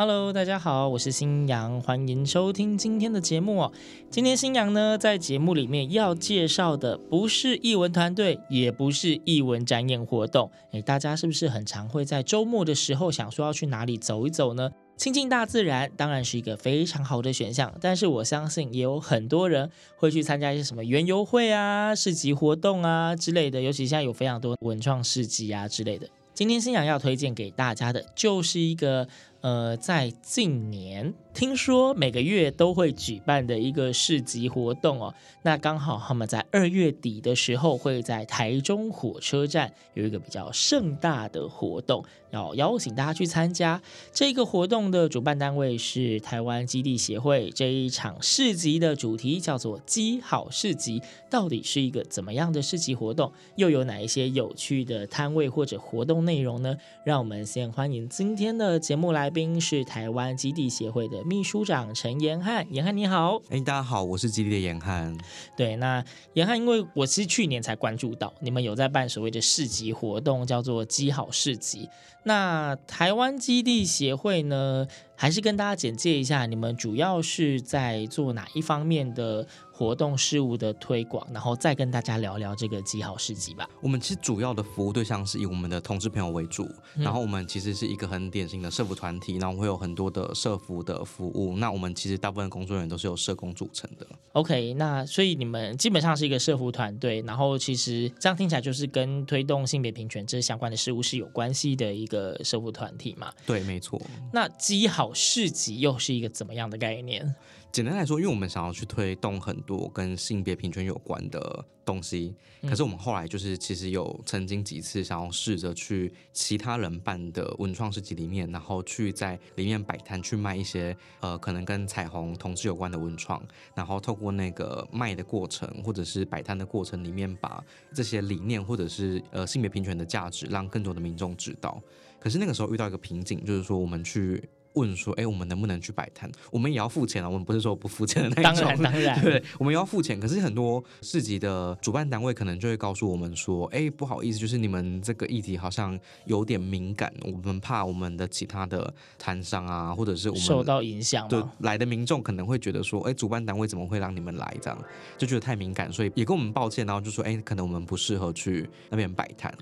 Hello，大家好，我是新阳，欢迎收听今天的节目哦。今天新阳呢，在节目里面要介绍的不是艺文团队，也不是艺文展演活动。诶，大家是不是很常会在周末的时候想说要去哪里走一走呢？亲近大自然当然是一个非常好的选项，但是我相信也有很多人会去参加一些什么园游会啊、市集活动啊之类的，尤其现在有非常多文创市集啊之类的。今天新阳要推荐给大家的就是一个。呃，在近年听说每个月都会举办的一个市集活动哦，那刚好他们在二月底的时候会在台中火车站有一个比较盛大的活动，要邀请大家去参加。这个活动的主办单位是台湾基地协会，这一场市集的主题叫做“基好市集”，到底是一个怎么样的市集活动？又有哪一些有趣的摊位或者活动内容呢？让我们先欢迎今天的节目来宾是台湾基地协会的秘书长陈延汉，延汉你好，哎、欸，大家好，我是基地的延汉。对，那延汉，因为我是去年才关注到你们有在办所谓的市集活动，叫做基好市集。那台湾基地协会呢，还是跟大家简介一下，你们主要是在做哪一方面的活动事务的推广，然后再跟大家聊聊这个极好市集吧。我们其实主要的服务对象是以我们的同志朋友为主，嗯、然后我们其实是一个很典型的社服团体，然后会有很多的社服的服务。那我们其实大部分工作人员都是由社工组成的。OK，那所以你们基本上是一个社服团队，然后其实这样听起来就是跟推动性别平权这相关的事物是有关系的一个社服团体嘛？对，没错。那极好市集又是一个怎么样的概念？简单来说，因为我们想要去推动很多跟性别平权有关的东西，可是我们后来就是其实有曾经几次想要试着去其他人办的文创市集里面，然后去在里面摆摊去卖一些呃可能跟彩虹同志有关的文创，然后透过那个卖的过程或者是摆摊的过程里面，把这些理念或者是呃性别平权的价值让更多的民众知道。可是那个时候遇到一个瓶颈，就是说我们去。问说，哎，我们能不能去摆摊？我们也要付钱啊！我们不是说不付钱的那种。当然，当然，对，我们也要付钱。可是很多市集的主办单位可能就会告诉我们说，哎，不好意思，就是你们这个议题好像有点敏感，我们怕我们的其他的摊商啊，或者是我们受到影响。对，来的民众可能会觉得说，哎，主办单位怎么会让你们来这样？就觉得太敏感，所以也跟我们抱歉，然后就说，哎，可能我们不适合去那边摆摊。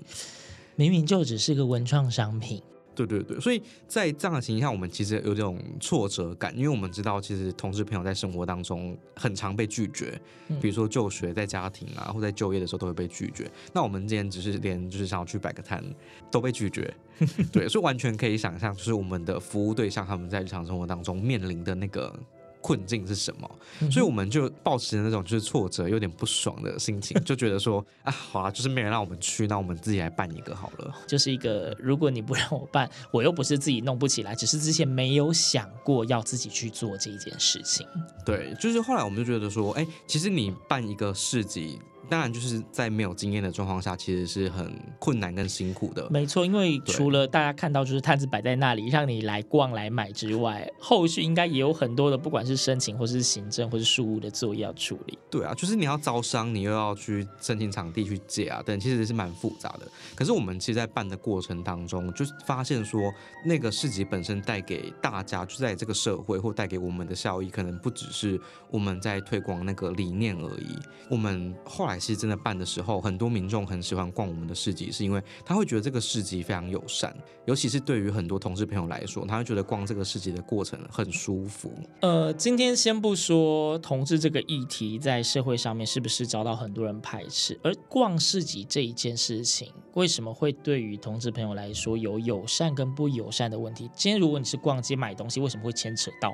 明明就只是个文创商品。对对对，所以在这样的情况下，我们其实有这种挫折感，因为我们知道，其实同事朋友在生活当中很常被拒绝，比如说就学、在家庭啊，或在就业的时候都会被拒绝。那我们今天只是连就是想要去摆个摊都被拒绝，对，所以完全可以想象，就是我们的服务对象他们在日常生活当中面临的那个。困境是什么？所以我们就抱持那种就是挫折、有点不爽的心情，就觉得说啊，好啊，就是没人让我们去，那我们自己来办一个好了。就是一个，如果你不让我办，我又不是自己弄不起来，只是之前没有想过要自己去做这一件事情。对，就是后来我们就觉得说，哎，其实你办一个市集。当然，就是在没有经验的状况下，其实是很困难跟辛苦的。没错，因为除了大家看到就是摊子摆在那里让你来逛来买之外，后续应该也有很多的，不管是申请或是行政或是事务的作业要处理。对啊，就是你要招商，你又要去申请场地去借啊，等，其实是蛮复杂的。可是我们其实，在办的过程当中，就是发现说，那个市集本身带给大家，就在这个社会或带给我们的效益，可能不只是我们在推广那个理念而已。我们后来。其实真的办的时候，很多民众很喜欢逛我们的市集，是因为他会觉得这个市集非常友善，尤其是对于很多同志朋友来说，他会觉得逛这个市集的过程很舒服。呃，今天先不说同志这个议题在社会上面是不是遭到很多人排斥，而逛市集这一件事情，为什么会对于同志朋友来说有友善跟不友善的问题？今天如果你是逛街买东西，为什么会牵扯到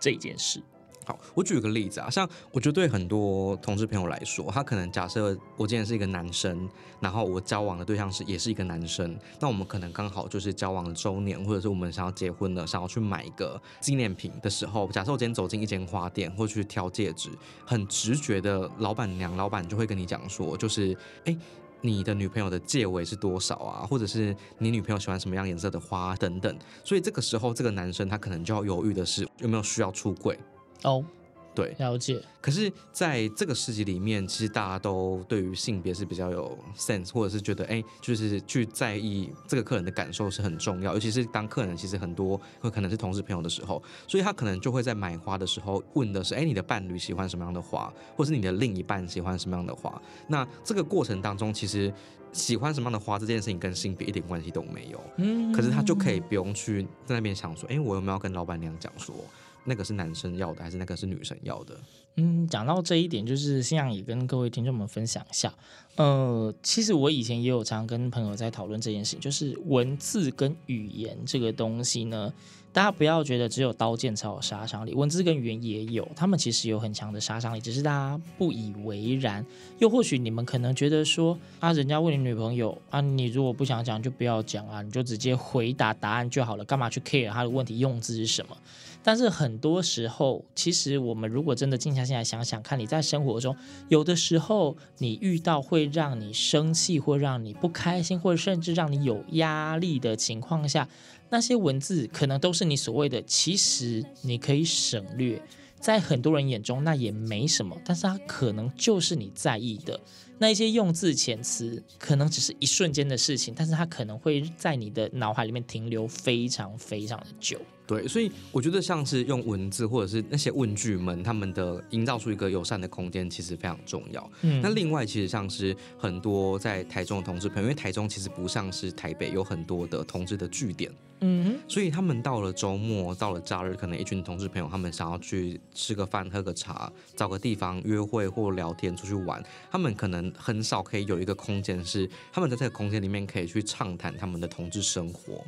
这件事？好，我举个例子啊，像我觉得对很多同事朋友来说，他可能假设我今天是一个男生，然后我交往的对象是也是一个男生，那我们可能刚好就是交往的周年，或者是我们想要结婚了，想要去买一个纪念品的时候，假设我今天走进一间花店或去挑戒指，很直觉的老板娘、老板就会跟你讲说，就是哎。你的女朋友的戒围是多少啊？或者是你女朋友喜欢什么样颜色的花等等。所以这个时候，这个男生他可能就要犹豫的是有没有需要出柜哦。对，了解。可是，在这个世纪里面，其实大家都对于性别是比较有 sense，或者是觉得，哎，就是去在意这个客人的感受是很重要。尤其是当客人其实很多会可能是同事朋友的时候，所以他可能就会在买花的时候问的是，哎，你的伴侣喜欢什么样的花，或是你的另一半喜欢什么样的花？那这个过程当中，其实喜欢什么样的花这件事情跟性别一点关系都没有。嗯，可是他就可以不用去在那边想说，哎，我有没有要跟老板娘讲说？那个是男生要的，还是那个是女生要的？嗯，讲到这一点，就是新阳也跟各位听众们分享一下。呃，其实我以前也有常跟朋友在讨论这件事情，就是文字跟语言这个东西呢，大家不要觉得只有刀剑才有杀伤力，文字跟语言也有，他们其实有很强的杀伤力，只是大家不以为然。又或许你们可能觉得说啊，人家问你女朋友啊，你如果不想讲就不要讲啊，你就直接回答答案就好了，干嘛去 care 他的问题用字是什么？但是很多时候，其实我们如果真的静下心来想想看，你在生活中有的时候，你遇到会让你生气，或让你不开心，或者甚至让你有压力的情况下，那些文字可能都是你所谓的，其实你可以省略，在很多人眼中那也没什么，但是它可能就是你在意的那一些用字遣词，可能只是一瞬间的事情，但是它可能会在你的脑海里面停留非常非常的久。对，所以我觉得像是用文字或者是那些问句们，他们的营造出一个友善的空间，其实非常重要。嗯，那另外其实像是很多在台中的同志朋友，因为台中其实不像是台北有很多的同志的据点，嗯，所以他们到了周末，到了假日，可能一群同志朋友他们想要去吃个饭、喝个茶，找个地方约会或聊天、出去玩，他们可能很少可以有一个空间是他们在这个空间里面可以去畅谈他们的同志生活。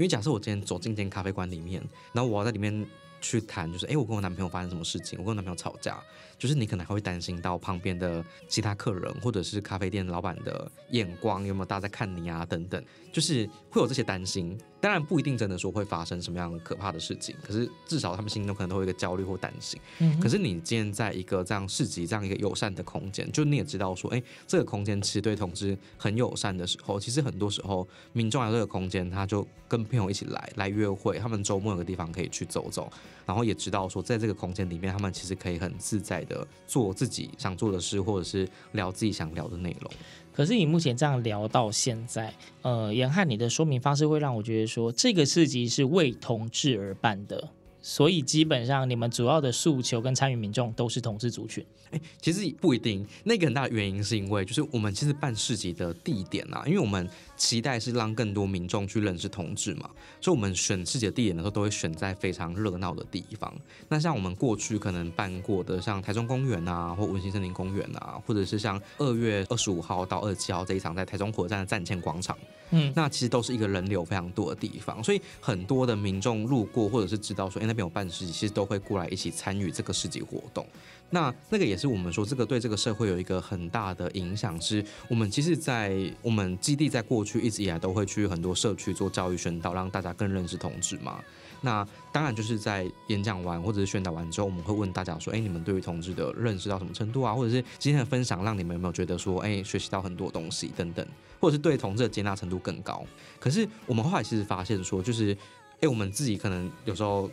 因为假设我今天走进一间咖啡馆里面，然后我要在里面去谈，就是哎，我跟我男朋友发生什么事情，我跟我男朋友吵架，就是你可能还会担心到旁边的其他客人或者是咖啡店老板的眼光有没有大家在看你啊等等，就是会有这些担心。当然不一定真的说会发生什么样可怕的事情，可是至少他们心中可能都会有一个焦虑或担心。嗯，可是你今天在一个这样市集这样一个友善的空间，就你也知道说，哎，这个空间其实对同志很友善的时候，其实很多时候民众来这个空间，他就跟朋友一起来来约会，他们周末有个地方可以去走走，然后也知道说，在这个空间里面，他们其实可以很自在的做自己想做的事，或者是聊自己想聊的内容。可是你目前这样聊到现在，呃，严汉你的说明方式会让我觉得说，这个市集是为同志而办的，所以基本上你们主要的诉求跟参与民众都是同志族群。哎，其实不一定，那个很大的原因是因为就是我们其实办市集的地点啊，因为我们。期待是让更多民众去认识同志嘛，所以我们选市集的地点的时候，都会选在非常热闹的地方。那像我们过去可能办过的，像台中公园啊，或文心森林公园啊，或者是像二月二十五号到二十七号这一场在台中火车站的站前广场，嗯，那其实都是一个人流非常多的地方，所以很多的民众路过或者是知道说，哎，那边有办市集，其实都会过来一起参与这个市集活动。那那个也是我们说，这个对这个社会有一个很大的影响，是我们其实，在我们基地在过去去一直以来都会去很多社区做教育宣导，让大家更认识同志嘛。那当然就是在演讲完或者是宣导完之后，我们会问大家说，哎，你们对于同志的认识到什么程度啊？或者是今天的分享让你们有没有觉得说，哎，学习到很多东西等等，或者是对同志的接纳程度更高？可是我们后来其实发现说，就是，哎，我们自己可能有时候。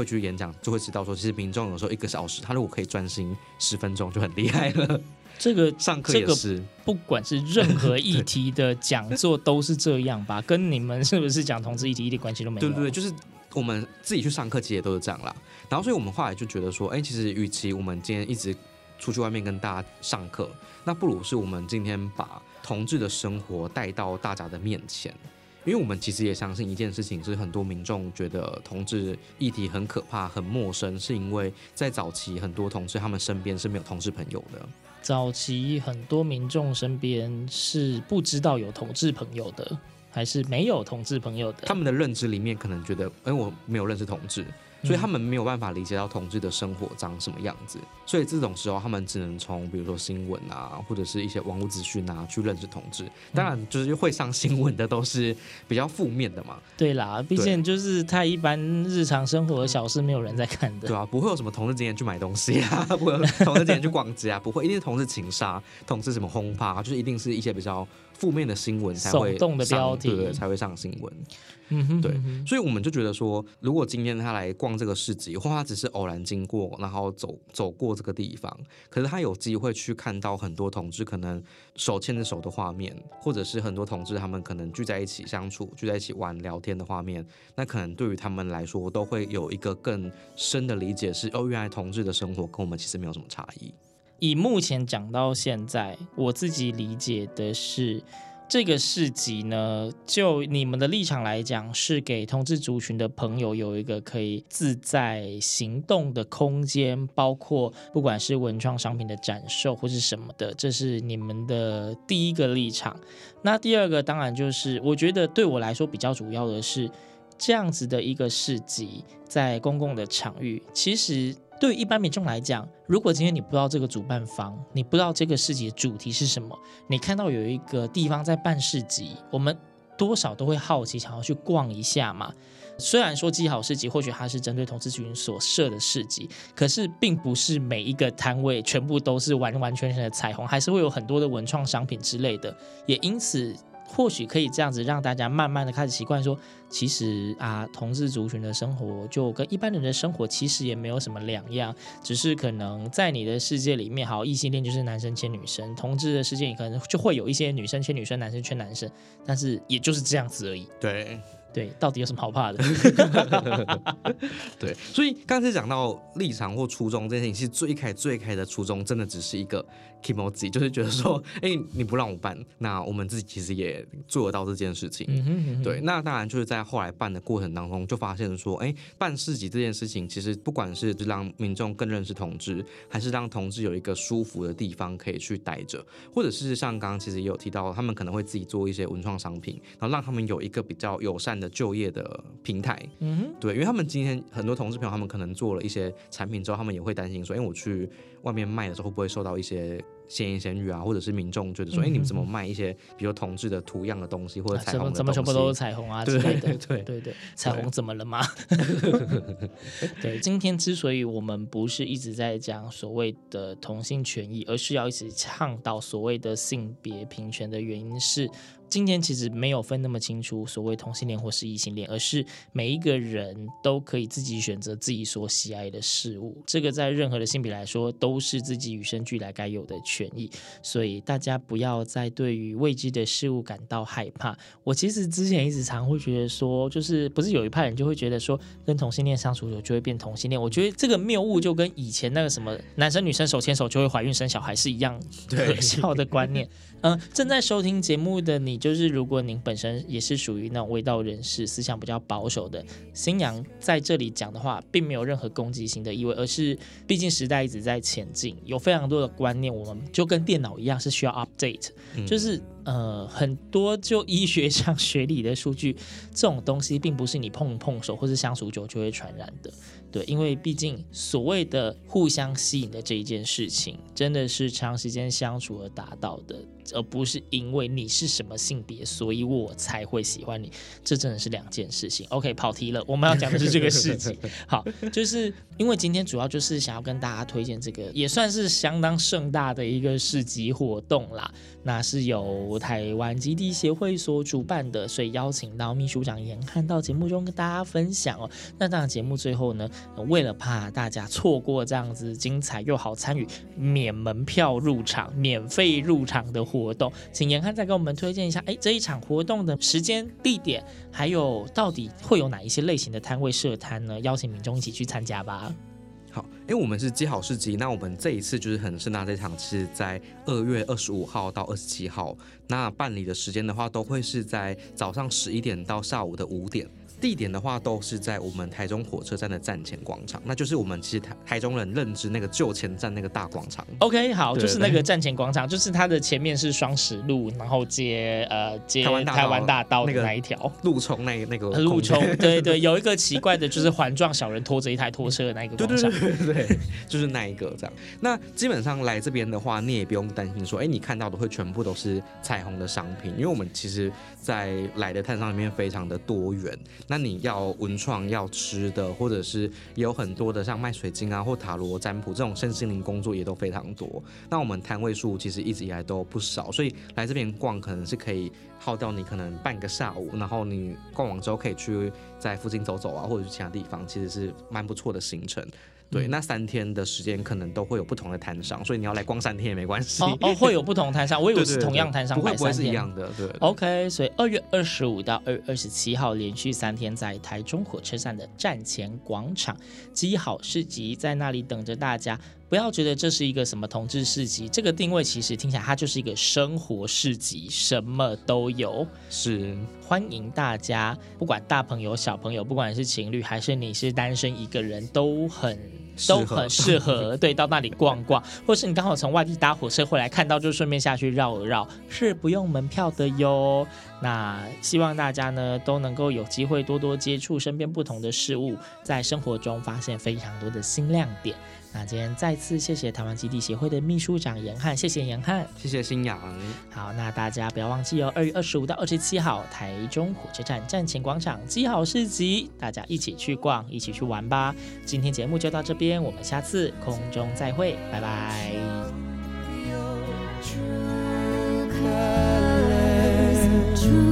会去演讲，就会知道说，其实民众有时候一个小时，他如果可以专心十分钟，就很厉害了。这个 上课也是，不管是任何议 题的讲座都是这样吧？跟你们是不是讲同志议题一点关系都没有？对对对，就是我们自己去上课，其实也都是这样啦。然后，所以我们后来就觉得说，哎，其实与其我们今天一直出去外面跟大家上课，那不如是我们今天把同志的生活带到大家的面前。因为我们其实也相信一件事情，是很多民众觉得同志议题很可怕、很陌生，是因为在早期很多同志他们身边是没有同志朋友的。早期很多民众身边是不知道有同志朋友的，还是没有同志朋友的？他们的认知里面可能觉得，哎，我没有认识同志，所以他们没有办法理解到同志的生活长什么样子。所以这种时候，他们只能从比如说新闻啊，或者是一些网络资讯啊，去认识同志。当然，就是会上新闻的都是比较负面的嘛。对啦，毕竟就是太一般日常生活的小事，没有人在看的。对啊，不会有什么同志今天去买东西啊，不会有同志今天去逛街啊，不会，一定是同志情杀、同志什么轰趴，就是一定是一些比较负面的新闻才会动的标题，对，才会上新闻。嗯哼，对，所以我们就觉得说，如果今天他来逛这个市集，或他只是偶然经过，然后走走过这个地方，可是他有机会去看到很多同志可能手牵着手的画面，或者是很多同志他们可能聚在一起相处、聚在一起玩聊天的画面，那可能对于他们来说，都会有一个更深的理解是，是哦，原来同志的生活跟我们其实没有什么差异。以目前讲到现在，我自己理解的是。这个市集呢，就你们的立场来讲，是给同志族群的朋友有一个可以自在行动的空间，包括不管是文创商品的展售或是什么的，这是你们的第一个立场。那第二个当然就是，我觉得对我来说比较主要的是，这样子的一个市集在公共的场域，其实。对于一般民众来讲，如果今天你不知道这个主办方，你不知道这个市集的主题是什么，你看到有一个地方在办市集，我们多少都会好奇，想要去逛一下嘛。虽然说基好市集或许它是针对同志群所设的市集，可是并不是每一个摊位全部都是完完全全的彩虹，还是会有很多的文创商品之类的，也因此。或许可以这样子让大家慢慢的开始习惯说，其实啊，同志族群的生活就跟一般人的生活其实也没有什么两样，只是可能在你的世界里面，好，异性恋就是男生牵女生，同志的世界里可能就会有一些女生牵女生，男生牵男生，但是也就是这样子而已。对对，到底有什么好怕的？对，所以刚才讲到立场或初衷这件事情，其实最开最开的初衷，真的只是一个。Kimoji 就是觉得说，哎、欸，你不让我办，那我们自己其实也做得到这件事情。嗯哼嗯哼对，那当然就是在后来办的过程当中，就发现说，哎、欸，办市集这件事情，其实不管是让民众更认识同志，还是让同志有一个舒服的地方可以去待着，或者是像刚刚其实也有提到，他们可能会自己做一些文创商品，然后让他们有一个比较友善的就业的平台。嗯哼，对，因为他们今天很多同事朋友，他们可能做了一些产品之后，他们也会担心说，因为，我去。外面卖的时候会不会受到一些闲言闲语啊，或者是民众觉得说，哎、欸，你们怎么卖一些比如同志的图样的东西或者彩虹的东西？怎么全部都是彩虹啊？对对对对对对，彩虹怎么了吗？对，今天之所以我们不是一直在讲所谓的同性权益，而是要一直倡导所谓的性别平权的原因是。今天其实没有分那么清楚，所谓同性恋或是异性恋，而是每一个人都可以自己选择自己所喜爱的事物。这个在任何的性别来说，都是自己与生俱来该有的权益。所以大家不要再对于未知的事物感到害怕。我其实之前一直常会觉得说，就是不是有一派人就会觉得说，跟同性恋相处久就会变同性恋。我觉得这个谬误就跟以前那个什么男生女生手牵手就会怀孕生小孩是一样可笑的观念。嗯，正在收听节目的你，就是如果您本身也是属于那种味道人士，思想比较保守的，新娘在这里讲的话，并没有任何攻击性的意味，而是毕竟时代一直在前进，有非常多的观念，我们就跟电脑一样是需要 update，就是。呃，很多就医学上学理的数据，这种东西并不是你碰碰手或是相处久就会传染的，对，因为毕竟所谓的互相吸引的这一件事情，真的是长时间相处而达到的，而不是因为你是什么性别，所以我才会喜欢你，这真的是两件事情。OK，跑题了，我们要讲的是这个事情。好，就是因为今天主要就是想要跟大家推荐这个，也算是相当盛大的一个市集活动啦，那是台湾基地协会所主办的，所以邀请到秘书长严汉到节目中跟大家分享哦。那当然节目最后呢，为了怕大家错过这样子精彩又好参与免门票入场、免费入场的活动，请严汉再给我们推荐一下，哎，这一场活动的时间、地点，还有到底会有哪一些类型的摊位设摊呢？邀请民众一起去参加吧。因为我们是接好市集，那我们这一次就是很盛大，这场是在二月二十五号到二十七号，那办理的时间的话，都会是在早上十一点到下午的五点。地点的话都是在我们台中火车站的站前广场，那就是我们其实台台中人认知那个旧前站那个大广场。OK，好，就是那个站前广场，就是它的前面是双十路，然后接呃接台湾大道台湾大道那个那一条路冲那那个路冲对对，有一个奇怪的就是环状小人拖着一台拖车的那个对对广场。对对对，就是那一个这样。那基本上来这边的话，你也不用担心说，哎，你看到的会全部都是彩虹的商品，因为我们其实在来的探商里面非常的多元。那你要文创要吃的，或者是有很多的像卖水晶啊或塔罗占卜这种身心灵工作也都非常多。那我们摊位数其实一直以来都不少，所以来这边逛可能是可以耗掉你可能半个下午，然后你逛完之后可以去在附近走走啊，或者去其他地方，其实是蛮不错的行程。对，那三天的时间可能都会有不同的摊商，所以你要来逛三天也没关系。哦哦，会有不同摊商，我以为是同样摊商不会。是一样的，对。OK，所以二月二十五到二月二十七号连续三天，在台中火车站的站前广场基好市集，在那里等着大家。不要觉得这是一个什么同志市集，这个定位其实听起来它就是一个生活市集，什么都有。是，欢迎大家，不管大朋友小朋友，不管是情侣还是你是单身一个人，都很都很适合，对，到那里逛逛，或是你刚好从外地搭火车回来，看到就顺便下去绕一绕，是不用门票的哟。那希望大家呢都能够有机会多多接触身边不同的事物，在生活中发现非常多的新亮点。那今天再次谢谢台湾基地协会的秘书长严汉，谢谢严汉，谢谢新阳。好，那大家不要忘记哦，二月二十五到二十七号，台中火车站站前广场基好市集，大家一起去逛，一起去玩吧。今天节目就到这边，我们下次空中再会，拜拜。True